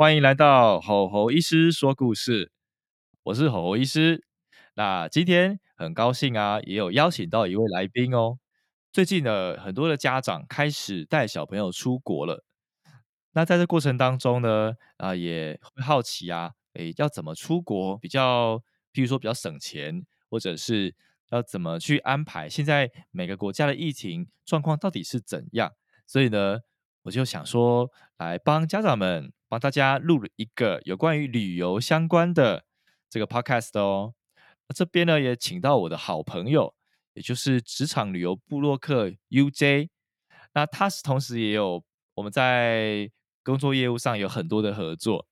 欢迎来到吼吼医师说故事，我是吼吼医师。那今天很高兴啊，也有邀请到一位来宾哦。最近呢，很多的家长开始带小朋友出国了。那在这过程当中呢，啊，也会好奇啊，诶，要怎么出国比较，譬如说比较省钱，或者是要怎么去安排？现在每个国家的疫情状况到底是怎样？所以呢，我就想说，来帮家长们。帮大家录了一个有关于旅游相关的这个 podcast 哦。那这边呢也请到我的好朋友，也就是职场旅游部落客 UJ。那他是同时也有我们在工作业务上有很多的合作。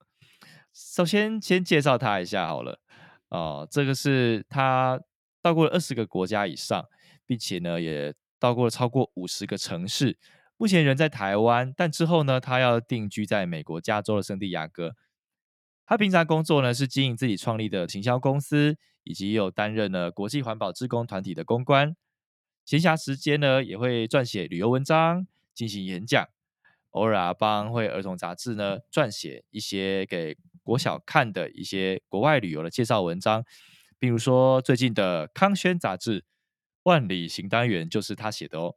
首先先介绍他一下好了。哦，这个是他到过二十个国家以上，并且呢也到过了超过五十个城市。目前人在台湾，但之后呢，他要定居在美国加州的圣地亚哥。他平常工作呢是经营自己创立的行销公司，以及有担任了国际环保志工团体的公关。闲暇时间呢，也会撰写旅游文章，进行演讲，偶尔啊帮会儿童杂志呢撰写一些给国小看的一些国外旅游的介绍文章。比如说最近的康轩杂志《万里行》单元就是他写的哦。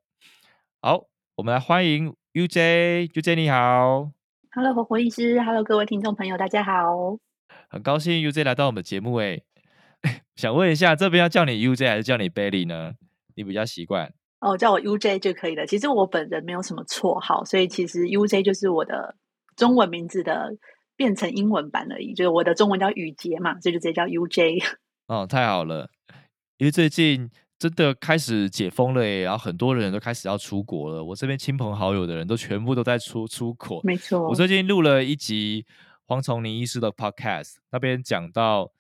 好。我们来欢迎 UJ，UJ 你好，Hello 活活医师，Hello 各位听众朋友，大家好，很高兴 UJ 来到我们节目诶，想问一下，这边要叫你 UJ 还是叫你 Bailey 呢？你比较习惯？哦，叫我 UJ 就可以了。其实我本人没有什么绰号，所以其实 UJ 就是我的中文名字的变成英文版而已。就是我的中文叫雨杰嘛，所以就直接叫 UJ。哦，太好了，因为最近。真的开始解封了耶，然后很多人都开始要出国了。我这边亲朋好友的人都全部都在出出国。没错，我最近录了一集黄崇林医师的 podcast，那边讲到，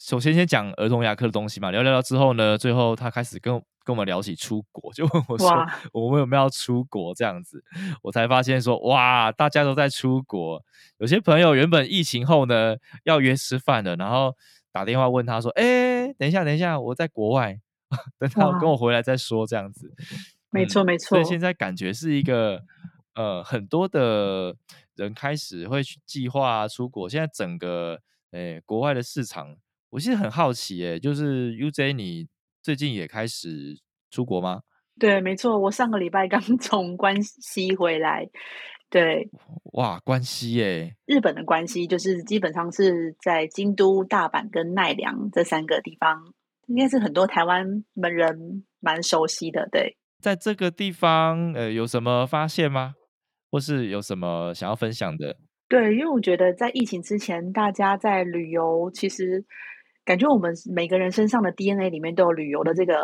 首先先讲儿童牙科的东西嘛，聊聊聊之后呢，最后他开始跟跟我们聊起出国，就问我说我们有没有要出国这样子，我才发现说哇，大家都在出国，有些朋友原本疫情后呢要约吃饭的，然后。打电话问他说：“哎，等一下，等一下，我在国外，等他跟我回来再说。”这样子，没错，没错。所以现在感觉是一个呃，很多的人开始会去计划出国。现在整个诶，国外的市场，我其实很好奇，诶，就是 UJ，你最近也开始出国吗？对，没错，我上个礼拜刚 从关西回来。对，哇，关西耶！日本的关西就是基本上是在京都、大阪跟奈良这三个地方，应该是很多台湾人蛮熟悉的。对，在这个地方，呃，有什么发现吗？或是有什么想要分享的？对，因为我觉得在疫情之前，大家在旅游，其实感觉我们每个人身上的 DNA 里面都有旅游的这个。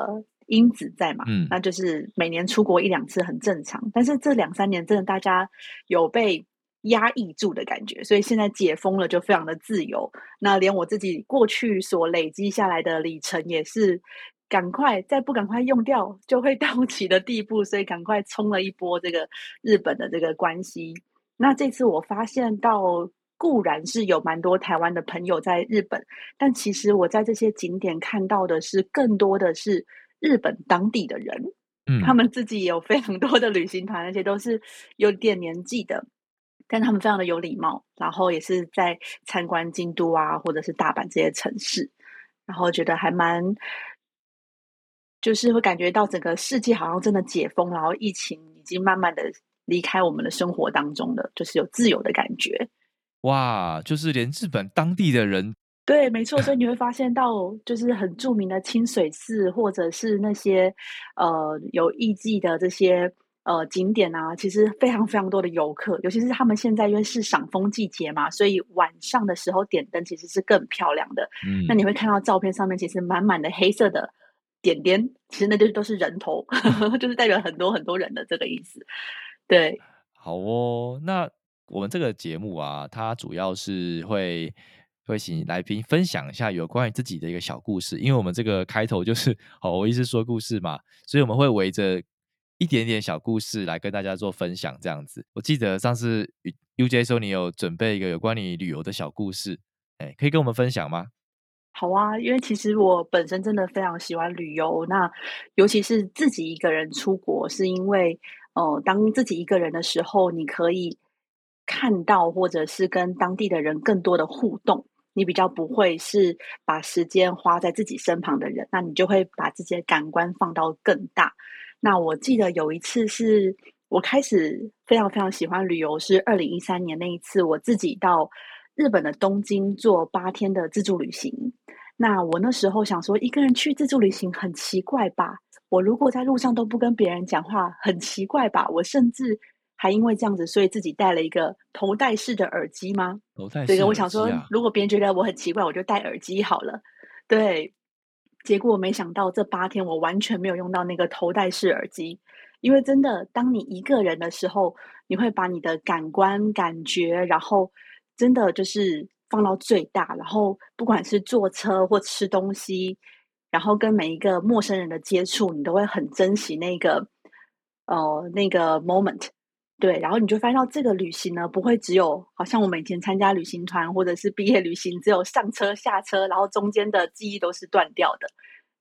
因子在嘛，嗯，那就是每年出国一两次很正常。但是这两三年真的大家有被压抑住的感觉，所以现在解封了就非常的自由。那连我自己过去所累积下来的里程也是赶快再不赶快用掉就会 到期的地步，所以赶快冲了一波这个日本的这个关系。那这次我发现到固然是有蛮多台湾的朋友在日本，但其实我在这些景点看到的是更多的是。日本当地的人，嗯，他们自己也有非常多的旅行团，而且都是有点年纪的，但他们非常的有礼貌，然后也是在参观京都啊，或者是大阪这些城市，然后觉得还蛮，就是会感觉到整个世界好像真的解封，然后疫情已经慢慢的离开我们的生活当中了，就是有自由的感觉。哇，就是连日本当地的人。对，没错，所以你会 发现到，就是很著名的清水寺，或者是那些呃有艺伎的这些呃景点啊，其实非常非常多的游客，尤其是他们现在因为是赏枫季节嘛，所以晚上的时候点灯其实是更漂亮的。嗯，那你会看到照片上面其实满满的黑色的点点，其实那就是都是人头，就是代表很多很多人的这个意思。对，好哦。那我们这个节目啊，它主要是会会请来宾分享一下有关于自己的一个小故事，因为我们这个开头就是好，我一直说故事嘛，所以我们会围着一点点小故事来跟大家做分享，这样子。我记得上次 U J 说你有准备一个有关你旅游的小故事，哎，可以跟我们分享吗？好啊，因为其实我本身真的非常喜欢旅游，那尤其是自己一个人出国，是因为，呃，当自己一个人的时候，你可以看到或者是跟当地的人更多的互动，你比较不会是把时间花在自己身旁的人，那你就会把自己的感官放到更大。那我记得有一次是我开始非常非常喜欢旅游，是二零一三年那一次，我自己到。日本的东京做八天的自助旅行，那我那时候想说，一个人去自助旅行很奇怪吧？我如果在路上都不跟别人讲话，很奇怪吧？我甚至还因为这样子，所以自己戴了一个头戴式的耳机吗？头戴式，我想说，如果别人觉得我很奇怪，我就戴耳机好了。对，结果没想到这八天我完全没有用到那个头戴式耳机，因为真的，当你一个人的时候，你会把你的感官感觉，然后。真的就是放到最大，然后不管是坐车或吃东西，然后跟每一个陌生人的接触，你都会很珍惜那个呃那个 moment，对，然后你就发现到这个旅行呢，不会只有好像我们以前参加旅行团或者是毕业旅行，只有上车下车，然后中间的记忆都是断掉的。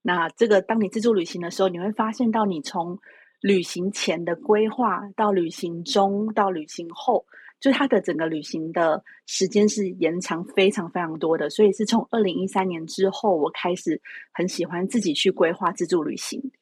那这个当你自助旅行的时候，你会发现到你从旅行前的规划到旅行中到旅行后。就它的整个旅行的时间是延长非常非常多的，所以是从二零一三年之后，我开始很喜欢自己去规划自助旅行。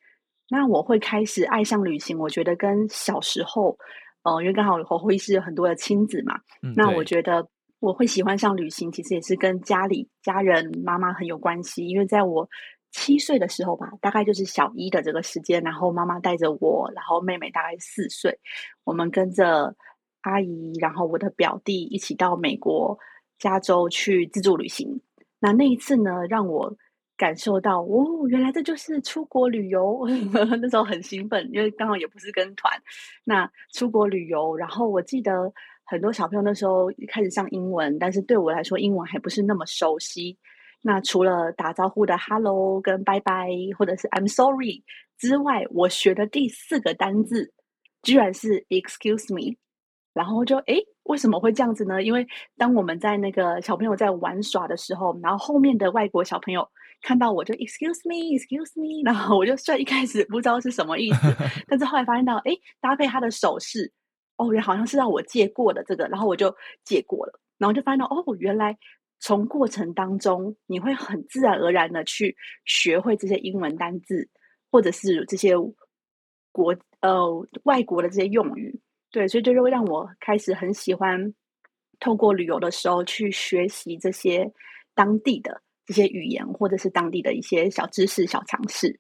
那我会开始爱上旅行，我觉得跟小时候，呃，因为刚好我会是有很多的亲子嘛，那我觉得我会喜欢上旅行，其实也是跟家里家人妈妈很有关系。因为在我七岁的时候吧，大概就是小一的这个时间，然后妈妈带着我，然后妹妹大概四岁，我们跟着。阿姨，然后我的表弟一起到美国加州去自助旅行。那那一次呢，让我感受到哦，原来这就是出国旅游。那时候很兴奋，因为刚好也不是跟团。那出国旅游，然后我记得很多小朋友那时候开始上英文，但是对我来说，英文还不是那么熟悉。那除了打招呼的 “hello” 跟“拜拜”或者是 “I'm sorry” 之外，我学的第四个单字居然是 “excuse me”。然后就诶，为什么会这样子呢？因为当我们在那个小朋友在玩耍的时候，然后后面的外国小朋友看到我就 excuse me，excuse me，然后我就虽然一开始不知道是什么意思，但是后来发现到哎，搭配他的手势，哦，也好像是让我借过的这个，然后我就借过了，然后就发现到哦，原来从过程当中你会很自然而然的去学会这些英文单字，或者是这些国呃外国的这些用语。对，所以这就会让我开始很喜欢透过旅游的时候去学习这些当地的这些语言，或者是当地的一些小知识、小常识。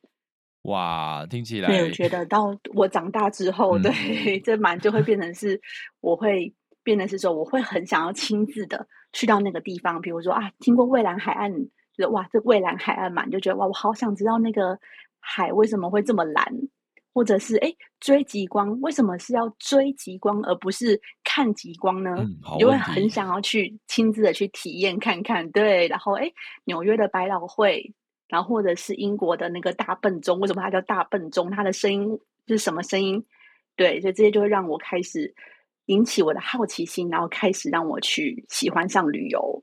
哇，听起来，对，我觉得到 我长大之后，对，这蛮就会变成是，我会变成是说，我会很想要亲自的去到那个地方，比如说啊，听过蔚蓝海岸，就是哇，这蔚蓝海岸嘛，就觉得哇，我好想知道那个海为什么会这么蓝。或者是哎，追极光为什么是要追极光而不是看极光呢？因为很想要去亲自的去体验看看。对，然后哎，纽约的百老汇，然后或者是英国的那个大笨钟，为什么它叫大笨钟？它的声音是什么声音？对，所以这些就会让我开始引起我的好奇心，然后开始让我去喜欢上旅游。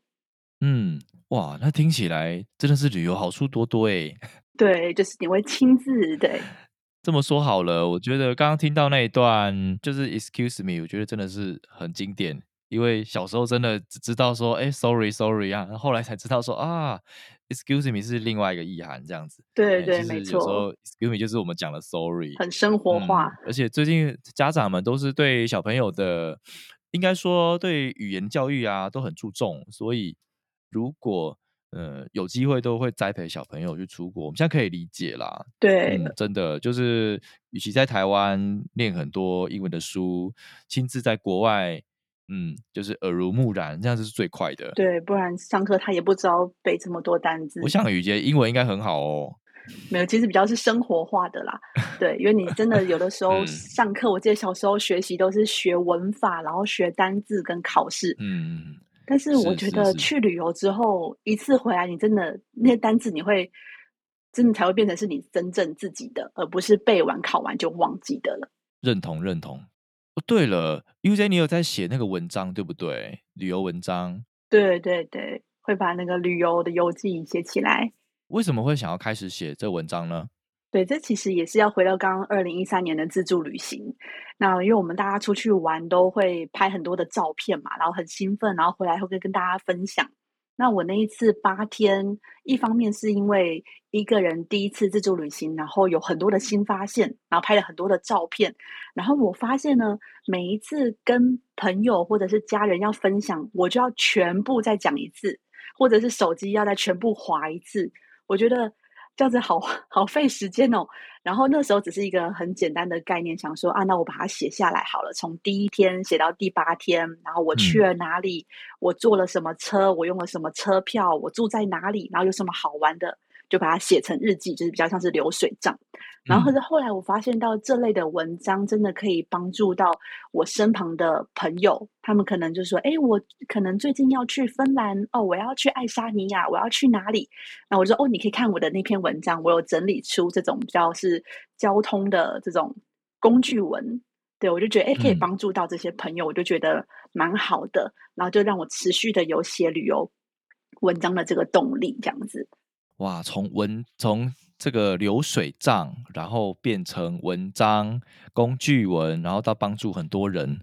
嗯，哇，那听起来真的是旅游好处多多哎。对，就是你会亲自对。这么说好了，我觉得刚刚听到那一段就是 “excuse me”，我觉得真的是很经典。因为小时候真的只知道说“哎，sorry，sorry” 啊，后来才知道说啊，“excuse me” 是另外一个意涵，这样子。对对，没错。有时候 “excuse me” 就是我们讲的 “sorry”，很生活化。而且最近家长们都是对小朋友的，应该说对语言教育啊都很注重，所以如果呃，有机会都会栽培小朋友去出国，我们现在可以理解啦。对，真的就是，与其在台湾念很多英文的书，亲自在国外，嗯，就是耳濡目染，这样子是最快的。对，不然上课他也不知道背这么多单字。我想雨杰英文应该很好哦。没有，其实比较是生活化的啦。对，因为你真的有的时 候上课，我记得小时候学习都是学文法，然后学单字跟考试。嗯。但是我觉得去旅游之后一次回来，你真的那些单字你会真的才会变成是你真正自己的，而不是背完考完就忘记的了。认同认同。哦，对了，UJ，你有在写那个文章对不对？旅游文章。对对对，会把那个旅游的游记写起来。为什么会想要开始写这文章呢？对，这其实也是要回到刚刚二零一三年的自助旅行。那因为我们大家出去玩都会拍很多的照片嘛，然后很兴奋，然后回来会跟大家分享。那我那一次八天，一方面是因为一个人第一次自助旅行，然后有很多的新发现，然后拍了很多的照片。然后我发现呢，每一次跟朋友或者是家人要分享，我就要全部再讲一次，或者是手机要再全部划一次。我觉得。这样子好 好费时间哦。然后那时候只是一个很简单的概念，想说啊，那我把它写下来好了，从第一天写到第八天，然后我去了哪里，我坐了什么车，我用了什么车票，我住在哪里，然后有什么好玩的。就把它写成日记，就是比较像是流水账。然后，可是后来我发现到这类的文章真的可以帮助到我身旁的朋友，他们可能就说：“哎，我可能最近要去芬兰哦，我要去爱沙尼亚，我要去哪里？”那我说：“哦，你可以看我的那篇文章，我有整理出这种比较是交通的这种工具文。”对我就觉得哎，可以帮助到这些朋友，我就觉得蛮好的。然后就让我持续的有写旅游文章的这个动力，这样子。哇，从文从这个流水账，然后变成文章工具文，然后到帮助很多人，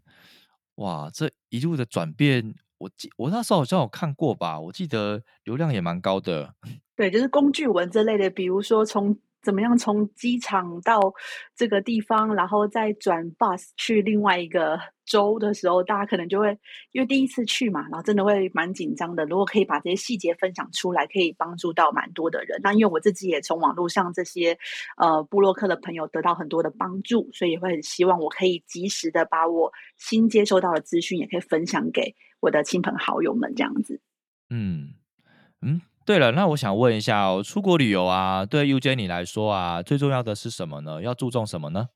哇，这一路的转变，我记我那时候好像有看过吧，我记得流量也蛮高的。对，就是工具文这类的，比如说从。怎么样从机场到这个地方，然后再转 bus 去另外一个州的时候，大家可能就会因为第一次去嘛，然后真的会蛮紧张的。如果可以把这些细节分享出来，可以帮助到蛮多的人。那因为我自己也从网络上这些呃布洛克的朋友得到很多的帮助，所以也会很希望我可以及时的把我新接收到的资讯也可以分享给我的亲朋好友们，这样子。嗯嗯。对了，那我想问一下哦，出国旅游啊，对 UJ 你来说啊，最重要的是什么呢？要注重什么呢？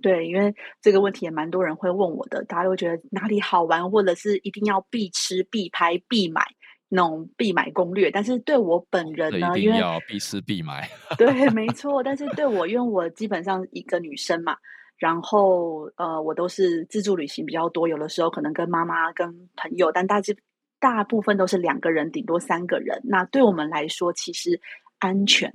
对，因为这个问题也蛮多人会问我的，大家都觉得哪里好玩，或者是一定要必吃、必拍、必买那种必买攻略。但是对我本人呢，因为要必吃必买，对，没错。但是对我，因为我基本上一个女生嘛，然后呃，我都是自助旅行比较多，有的时候可能跟妈妈、跟朋友，但大致。大部分都是两个人，顶多三个人。那对我们来说，其实安全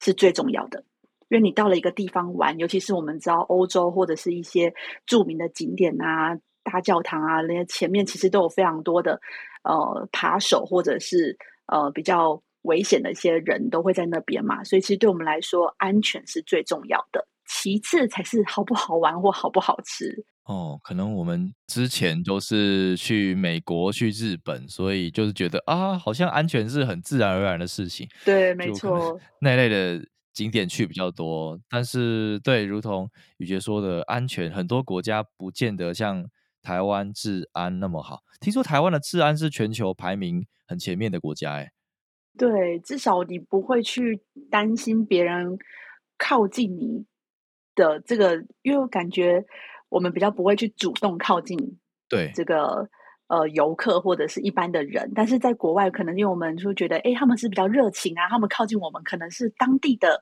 是最重要的。因为你到了一个地方玩，尤其是我们知道欧洲或者是一些著名的景点啊、大教堂啊，那些前面其实都有非常多的呃扒手或者是呃比较危险的一些人都会在那边嘛。所以，其实对我们来说，安全是最重要的，其次才是好不好玩或好不好吃。哦，可能我们之前都是去美国、去日本，所以就是觉得啊，好像安全是很自然而然的事情。对，没错，那类的景点去比较多。但是，对，如同雨杰说的，安全很多国家不见得像台湾治安那么好。听说台湾的治安是全球排名很前面的国家，哎，对，至少你不会去担心别人靠近你的这个，因为我感觉。我们比较不会去主动靠近对这个呃游客或者是一般的人，但是在国外可能因为我们就觉得，哎，他们是比较热情啊，他们靠近我们可能是当地的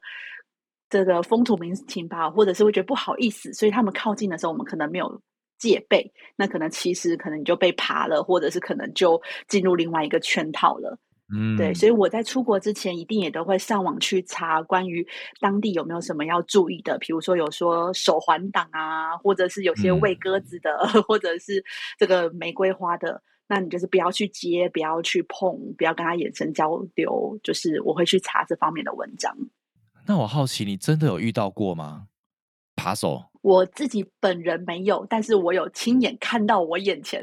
这个风土民情吧，或者是会觉得不好意思，所以他们靠近的时候，我们可能没有戒备，那可能其实可能你就被爬了，或者是可能就进入另外一个圈套了。嗯，对，所以我在出国之前一定也都会上网去查关于当地有没有什么要注意的，比如说有说手环党啊，或者是有些喂鸽子的，或者是这个玫瑰花的，那你就是不要去接，不要去碰，不要跟他眼神交流，就是我会去查这方面的文章。那我好奇，你真的有遇到过吗？扒手？我自己本人没有，但是我有亲眼看到我眼前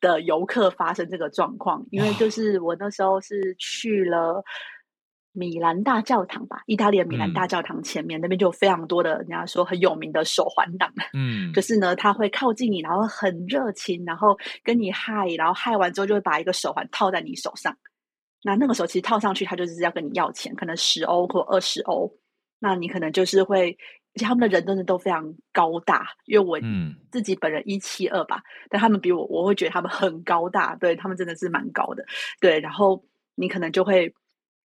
的游客发生这个状况。因为就是我那时候是去了米兰大教堂吧，意大利的米兰大教堂前面那边就有非常多的人家说很有名的手环党。嗯，就是呢，他会靠近你，然后很热情，然后跟你嗨，然后嗨完之后就会把一个手环套在你手上。那那个时候其实套上去，他就是要跟你要钱，可能十欧或二十欧。那你可能就是会，而且他们的人真的都非常高大，因为我自己本人一七二吧，但他们比我，我会觉得他们很高大，对他们真的是蛮高的，对，然后你可能就会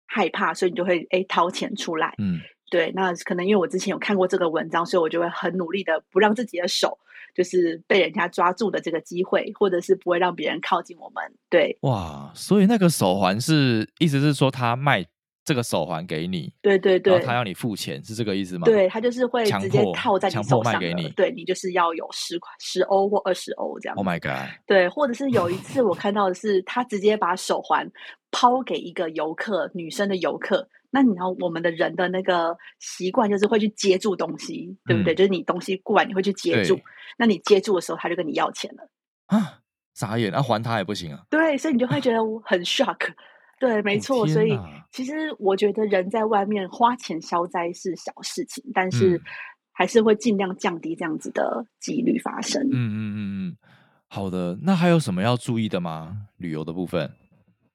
害怕，所以你就会哎掏钱出来，嗯，对，那可能因为我之前有看过这个文章，所以我就会很努力的不让自己的手就是被人家抓住的这个机会，或者是不会让别人靠近我们，对，哇，所以那个手环是意思是说他卖。这个手环给你，对对对，他要你付钱，是这个意思吗？对他就是会直接套在你手上，给你，对你就是要有十块、十欧或二十欧这样。Oh my god！对，或者是有一次我看到的是，他直接把手环抛给一个游客，女生的游客。那你知道我们的人的那个习惯就是会去接住东西，对不对？就是你东西过来，你会去接住。那你接住的时候，他就跟你要钱了啊！傻眼，那还他也不行啊？对，所以你就会觉得很 shock。对，没错，所以其实我觉得人在外面花钱消灾是小事情，但是还是会尽量降低这样子的几率发生。嗯嗯嗯嗯，好的，那还有什么要注意的吗？旅游的部分。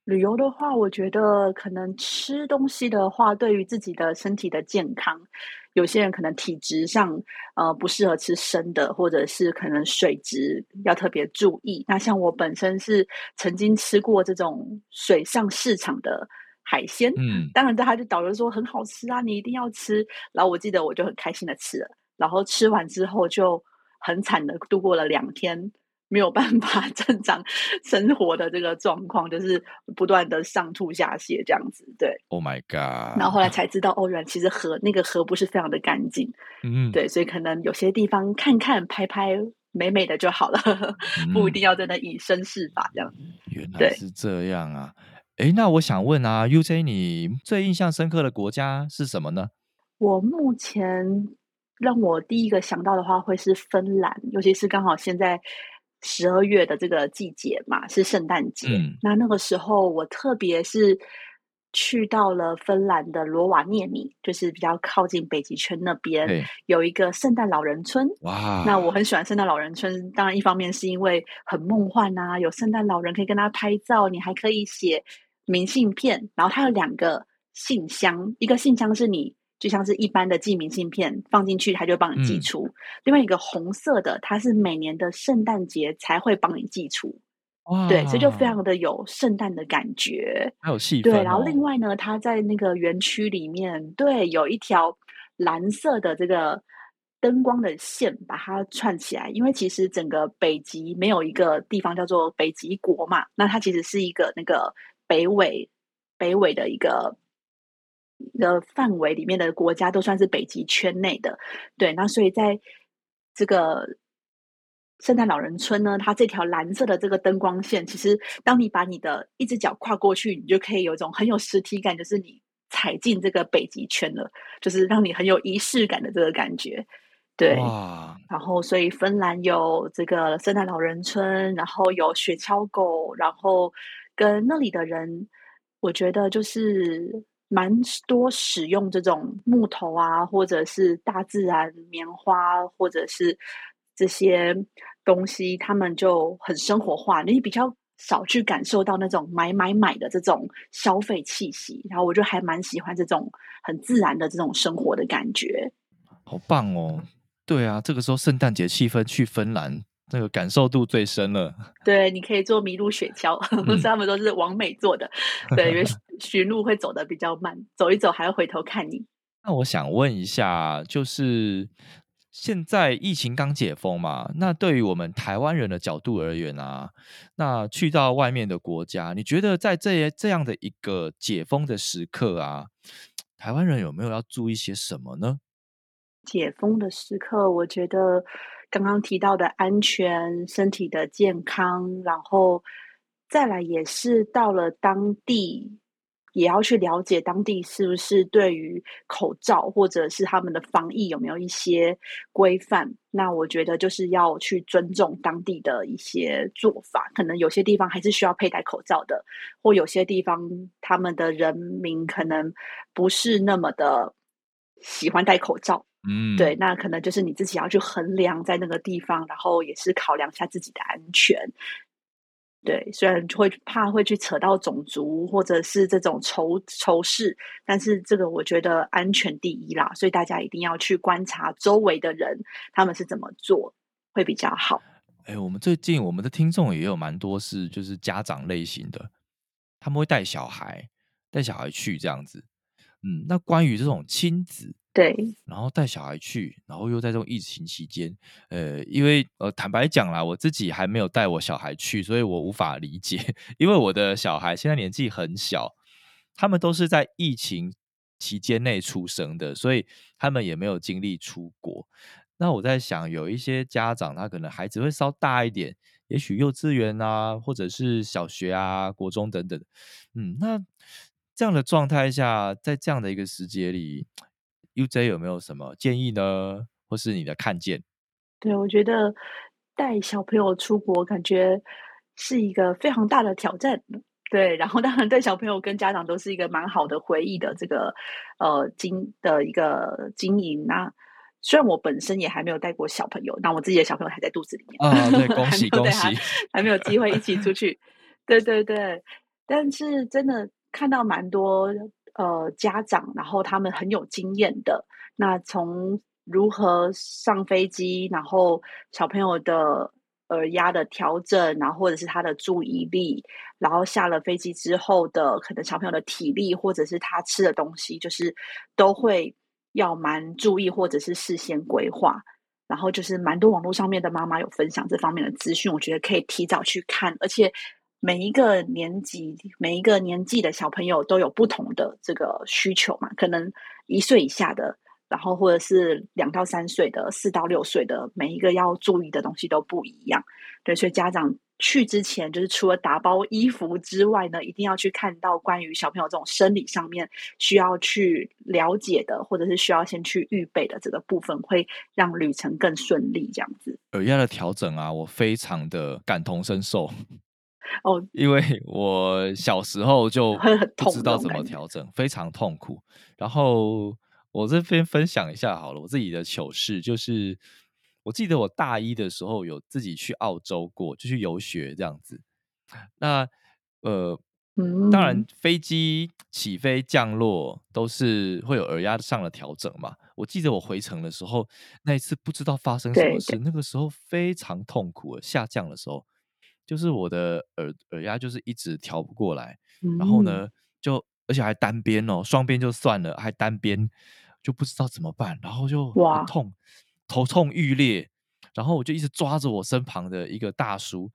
旅游的话，我觉得可能吃东西的话，对于自己的身体的健康，有些人可能体质上呃不适合吃生的，或者是可能水质要特别注意。那像我本身是曾经吃过这种水上市场的海鲜，嗯，当然对他就导游说很好吃啊，你一定要吃。然后我记得我就很开心的吃了，然后吃完之后就很惨的度过了两天。没有办法 正常生活的这个状况，就是不断的上吐下泻这样子。对，Oh my god！然后后来才知道，哦，原来其实河那个河不是非常的干净。嗯，对，所以可能有些地方看看拍拍美美的就好了，不一定要在那以身试法这样。原来是这样啊！哎，那我想问啊，UJ，你最印象深刻的国家是什么呢？我目前让我第一个想到的话，会是芬兰，尤其是刚好现在。十二月的这个季节嘛，是圣诞节。那那个时候，我特别是去到了芬兰的罗瓦涅米，就是比较靠近北极圈那边，有一个圣诞老人村。哇！那我很喜欢圣诞老人村，当然一方面是因为很梦幻啊，有圣诞老人可以跟他拍照，你还可以写明信片。然后它有两个信箱，一个信箱是你。就像是一般的寄明信片放进去，它就帮你寄出。另外一个红色的，它是每年的圣诞节才会帮你寄出。对，所以就非常的有圣诞的感觉，还有气氛。对，然后另外呢，它在那个园区里面，对，有一条蓝色的这个灯光的线把它串起来。因为其实整个北极没有一个地方叫做北极国嘛，那它其实是一个那个北纬北纬的一个。的范围里面的国家都算是北极圈内的，对。那所以在这个圣诞老人村呢，它这条蓝色的这个灯光线，其实当你把你的一只脚跨过去，你就可以有一种很有实体感，就是你踩进这个北极圈了，就是让你很有仪式感的这个感觉。对，然后所以芬兰有这个圣诞老人村，然后有雪橇狗，然后跟那里的人，我觉得就是。蛮多使用这种木头啊，或者是大自然棉花，或者是这些东西，他们就很生活化。你比较少去感受到那种买买买的这种消费气息，然后我就还蛮喜欢这种很自然的这种生活的感觉。好棒哦！对啊，这个时候圣诞节气氛去芬兰。那个感受度最深了。对，你可以坐麋鹿雪橇，他们都是完美做的。对，因为驯鹿会走的比较慢，走一走还要回头看你。那我想问一下，就是现在疫情刚解封嘛？那对于我们台湾人的角度而言啊，那去到外面的国家，你觉得在这这样的一个解封的时刻啊，台湾人有没有要注意些什么呢？解封的时刻，我觉得。刚刚提到的安全、身体的健康，然后再来也是到了当地，也要去了解当地是不是对于口罩或者是他们的防疫有没有一些规范。那我觉得就是要去尊重当地的一些做法，可能有些地方还是需要佩戴口罩的，或有些地方他们的人民可能不是那么的喜欢戴口罩。嗯，对，那可能就是你自己要去衡量在那个地方，然后也是考量一下自己的安全。对，虽然会怕会去扯到种族或者是这种仇仇视，但是这个我觉得安全第一啦，所以大家一定要去观察周围的人他们是怎么做会比较好。哎，我们最近我们的听众也有蛮多是就是家长类型的，他们会带小孩带小孩去这样子。嗯，那关于这种亲子。对，然后带小孩去，然后又在这种疫情期间，呃，因为呃，坦白讲啦，我自己还没有带我小孩去，所以我无法理解，因为我的小孩现在年纪很小，他们都是在疫情期间内出生的，所以他们也没有经历出国。那我在想，有一些家长他可能孩子会稍大一点，也许幼稚园啊，或者是小学啊、国中等等，嗯，那这样的状态下，在这样的一个时节里。UJ 有没有什么建议呢？或是你的看见？对，我觉得带小朋友出国，感觉是一个非常大的挑战。对，然后当然对小朋友跟家长都是一个蛮好的回忆的这个呃经的一个经营。那虽然我本身也还没有带过小朋友，但我自己的小朋友还在肚子里面啊，对，恭喜恭喜，还没有机会一起出去。对对对，但是真的看到蛮多。呃，家长，然后他们很有经验的。那从如何上飞机，然后小朋友的耳压的调整，然后或者是他的注意力，然后下了飞机之后的可能小朋友的体力，或者是他吃的东西，就是都会要蛮注意，或者是事先规划。然后就是蛮多网络上面的妈妈有分享这方面的资讯，我觉得可以提早去看，而且。每一个年级、每一个年纪的小朋友都有不同的这个需求嘛？可能一岁以下的，然后或者是两到三岁的、四到六岁的，每一个要注意的东西都不一样。对，所以家长去之前，就是除了打包衣服之外呢，一定要去看到关于小朋友这种生理上面需要去了解的，或者是需要先去预备的这个部分，会让旅程更顺利。这样子耳压的调整啊，我非常的感同身受。哦，因为我小时候就不知道怎么调整，非常痛苦。然后我这边分享一下好了，我自己的糗事就是，我记得我大一的时候有自己去澳洲过，就去游学这样子。那呃，当然飞机起飞降落都是会有耳压上的调整嘛。我记得我回程的时候，那一次不知道发生什么事，那个时候非常痛苦，下降的时候。就是我的耳耳压就是一直调不过来，然后呢，就而且还单边哦，双边就算了，还单边就不知道怎么办，然后就很痛，头痛欲裂，然后我就一直抓着我身旁的一个大叔，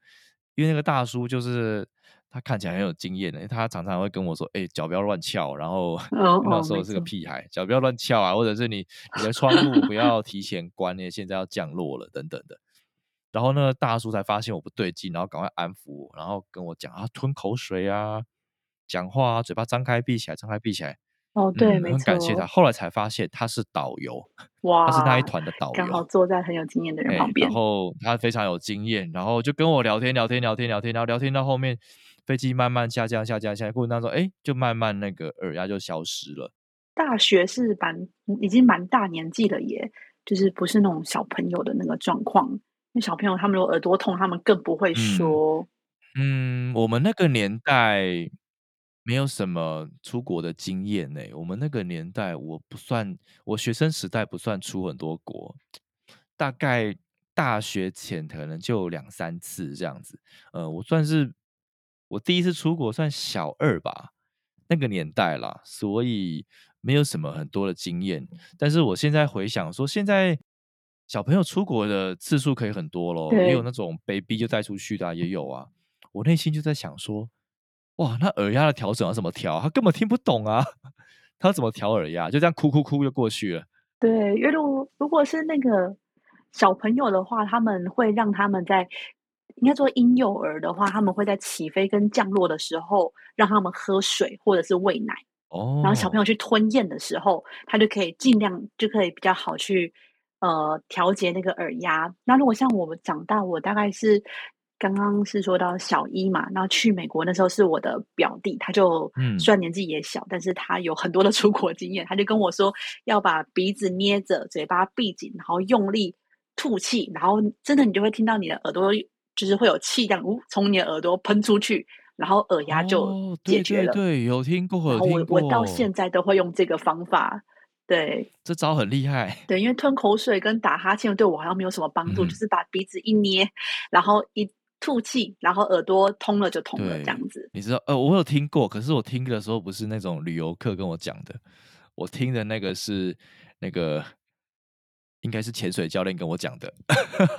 因为那个大叔就是他看起来很有经验的，他常常会跟我说：“哎，脚不要乱翘。”然后 那时候是个屁孩，脚不要乱翘啊，或者是你你的窗户不要提前关，因为现在要降落了等等的。然后那个大叔才发现我不对劲，然后赶快安抚我，然后跟我讲啊，吞口水啊，讲话啊，嘴巴张开闭起来，张开闭起来。哦，对，没错。很感谢他。后来才发现他是导游，哇，他是那一团的导游，刚好坐在很有经验的人旁边。然后他非常有经验，然后就跟我聊天，聊天，聊天，聊天，然后聊天到后面，飞机慢慢下降，下降，下降过程当中，哎，就慢慢那个耳压就消失了。大学是蛮已经蛮大年纪了，耶，就是不是那种小朋友的那个状况。那小朋友他们如果耳朵痛，他们更不会说。嗯，我们那个年代没有什么出国的经验呢。我们那个年代，我不算，我学生时代不算出很多国，大概大学前可能就两三次这样子。呃，我算是我第一次出国算小二吧，那个年代啦，所以没有什么很多的经验。但是我现在回想说，现在。小朋友出国的次数可以很多咯，也有那种 baby 就带出去的也有啊。我内心就在想说，哇，那耳压的调整要怎么调？他根本听不懂啊，他怎么调耳压？就这样哭哭哭就过去了。对，因为如如果是那个小朋友的话，他们会让他们在应该说婴幼儿的话，他们会在起飞跟降落的时候让他们喝水或者是喂奶哦，然后小朋友去吞咽的时候，他就可以尽量就可以比较好去。呃，调节那个耳压。那如果像我们长大，我大概是刚刚是说到小一嘛，然后去美国那时候是我的表弟，他就虽然年纪也小，但是他有很多的出国经验，他就跟我说要把鼻子捏着，嘴巴闭紧，然后用力吐气，然后真的你就会听到你的耳朵就是会有气这样呜从你的耳朵喷出去，然后耳压就解决了。对，有听过，有听过。我我到现在都会用这个方法。对，这招很厉害。对，因为吞口水跟打哈欠对我好像没有什么帮助，就是把鼻子一捏，然后一吐气，然后耳朵通了就通了，这样子。你知道，呃，我有听过，可是我听的时候不是那种旅游课跟我讲的，我听的那个是那个。应该是潜水教练跟我讲的，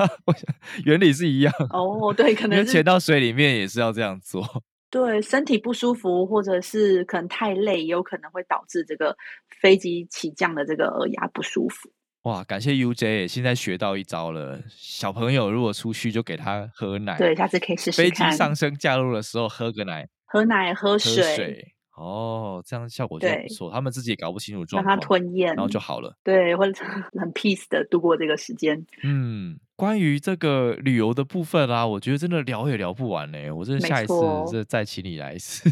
原理是一样。哦，对，可能潜到水里面也是要这样做。对，身体不舒服或者是可能太累，也有可能会导致这个飞机起降的这个耳压不舒服。哇，感谢 UJ，现在学到一招了。小朋友如果出去就给他喝奶，对，下次可以试试。飞机上升降落的时候喝个奶，喝奶喝水。哦，这样效果就不错。他们自己也搞不清楚状况，让他吞咽，然后就好了。对，或者 很 peace 的度过这个时间。嗯，关于这个旅游的部分啊，我觉得真的聊也聊不完呢。我真的下一次是再请你来一次。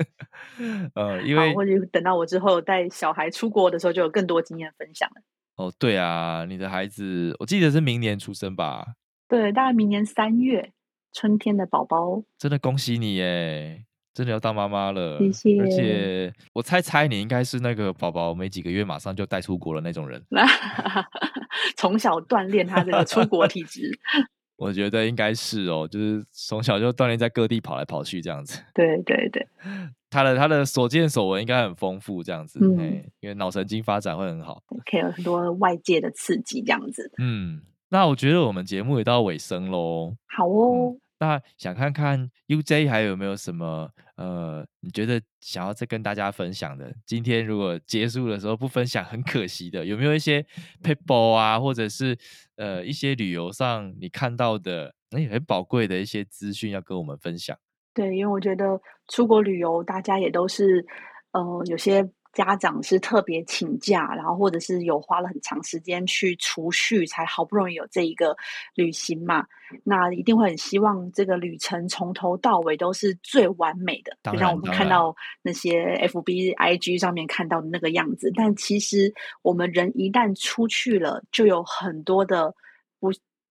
呃，因为或者等到我之后带小孩出国的时候，就有更多经验分享了。哦，对啊，你的孩子，我记得是明年出生吧？对，大概明年三月，春天的宝宝。真的恭喜你耶！真的要当妈妈了，谢谢。而且我猜猜你应该是那个宝宝没几个月马上就带出国了那种人，从小锻炼他这个出国体质。我觉得应该是哦，就是从小就锻炼在各地跑来跑去这样子。对对对，他的他的所见所闻应该很丰富这样子，嗯，因为脑神经发展会很好，可以有很多外界的刺激这样子。嗯，那我觉得我们节目也到尾声喽。好哦。那想看看 UJ 还有没有什么呃，你觉得想要再跟大家分享的？今天如果结束的时候不分享，很可惜的。有没有一些 people 啊，或者是呃一些旅游上你看到的那也很宝贵的一些资讯要跟我们分享？对，因为我觉得出国旅游，大家也都是呃有些。家长是特别请假，然后或者是有花了很长时间去储蓄，才好不容易有这一个旅行嘛。那一定会很希望这个旅程从头到尾都是最完美的，就像我们看到那些 FB、IG 上面看到的那个样子。但其实我们人一旦出去了，就有很多的不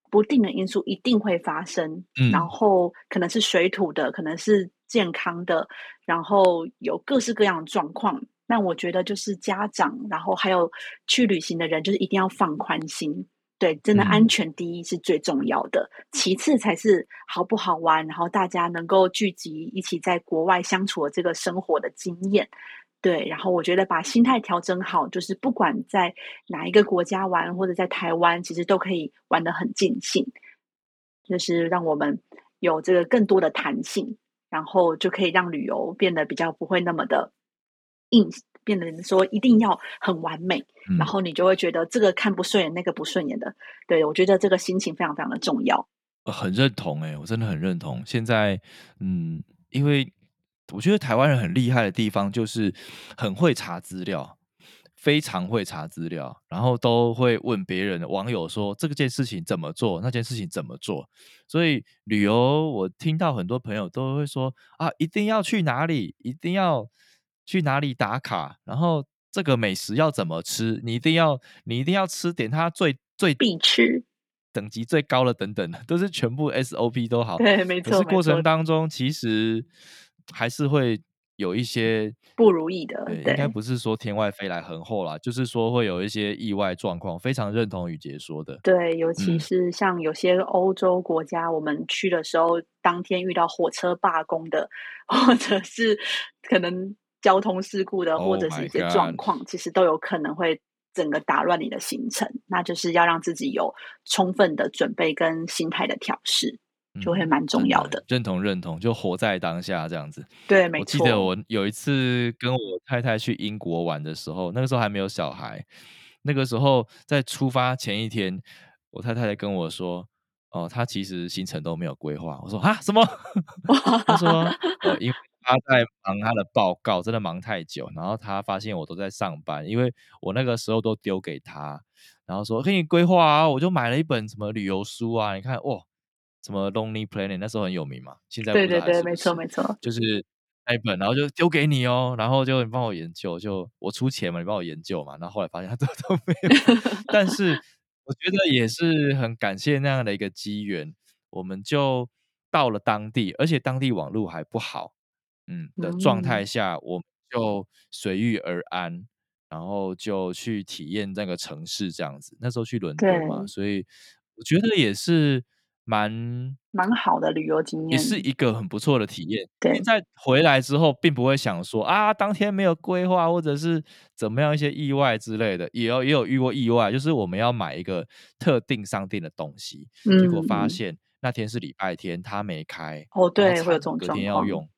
不定的因素一定会发生。嗯然后可能是水土的，可能是健康的，然后有各式各样的状况。那我觉得就是家长，然后还有去旅行的人，就是一定要放宽心。对，真的安全第一是最重要的，其次才是好不好玩，然后大家能够聚集一起在国外相处的这个生活的经验。对，然后我觉得把心态调整好，就是不管在哪一个国家玩，或者在台湾，其实都可以玩得很尽兴。就是让我们有这个更多的弹性，然后就可以让旅游变得比较不会那么的。硬变得说一定要很完美，然后你就会觉得这个看不顺眼，那个不顺眼的。对我觉得这个心情非常非常的重要。很认同哎，我真的很认同。现在嗯，因为我觉得台湾人很厉害的地方就是很会查资料，非常会查资料，然后都会问别人网友说这个件事情怎么做，那件事情怎么做。所以旅游，我听到很多朋友都会说啊，一定要去哪里，一定要。去哪里打卡？然后这个美食要怎么吃？你一定要，你一定要吃点它最最必吃、等级最高的等等的，都是全部 SOP 都好。对，没错。可是过程当中，其实还是会有一些不如意的。对，应该不是说天外飞来横祸啦，就是说会有一些意外状况。非常认同雨杰说的。对，尤其是像有些欧洲国家，我们去的时候，当天遇到火车罢工的，或者是可能。交通事故的，或者是一些状况，其实都有可能会整个打乱你的行程。那就是要让自己有充分的准备跟心态的调试，就会蛮重要的。认同认同，就活在当下这样子。对，没错。我记得我有一次跟我太太去英国玩的时候，那个时候还没有小孩。那个时候在出发前一天，我太太在跟我说：“哦，她其实行程都没有规划。”我说：“啊，什么？”她说：“呃，因为。”他在忙他的报告，真的忙太久，然后他发现我都在上班，因为我那个时候都丢给他，然后说给你规划啊，我就买了一本什么旅游书啊，你看哇，什么 Lonely Planet 那时候很有名嘛，现在对对对，没错没错，就是那一本，然后就丢给你哦，然后就你帮我研究，就我出钱嘛，你帮我研究嘛，然后后来发现他 都都没有，但是 我觉得也是很感谢那样的一个机缘。我们就到了当地，而且当地网络还不好，嗯的状态下，我就随遇而安，然后就去体验那个城市这样子。那时候去伦敦嘛，所以我觉得也是。蛮蛮好的旅游经验，也是一个很不错的体验。对，在回来之后，并不会想说啊，当天没有规划，或者是怎么样一些意外之类的。也有也有遇过意外，就是我们要买一个特定商店的东西，结果发现那天是礼拜天，他没开。哦，对，会有这种隔天要用，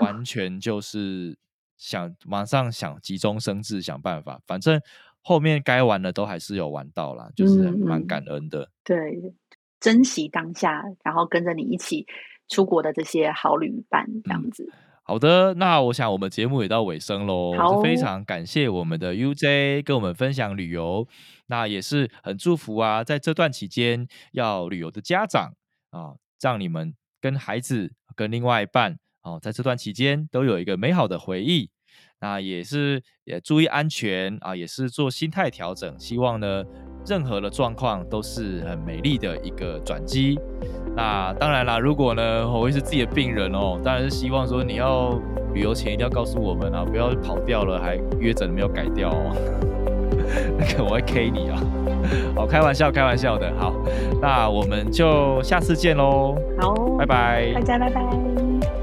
完全就是想马上想急中生智想办法，反正后面该玩的都还是有玩到啦，就是蛮感恩的。对。珍惜当下，然后跟着你一起出国的这些好旅伴，这样子。好的，那我想我们节目也到尾声喽。非常感谢我们的 UJ 跟我们分享旅游，那也是很祝福啊，在这段期间要旅游的家长啊，让你们跟孩子、跟另外一半哦，在这段期间都有一个美好的回忆。那也是也注意安全啊，也是做心态调整，希望呢。任何的状况都是很美丽的一个转机。那当然啦，如果呢我会是自己的病人哦，当然是希望说你要旅游前一定要告诉我们啊，不要跑掉了还约诊没有改掉哦。那个我会 K 你啊。好，开玩笑，开玩笑的。好，那我们就下次见喽。好，拜拜，大家拜拜。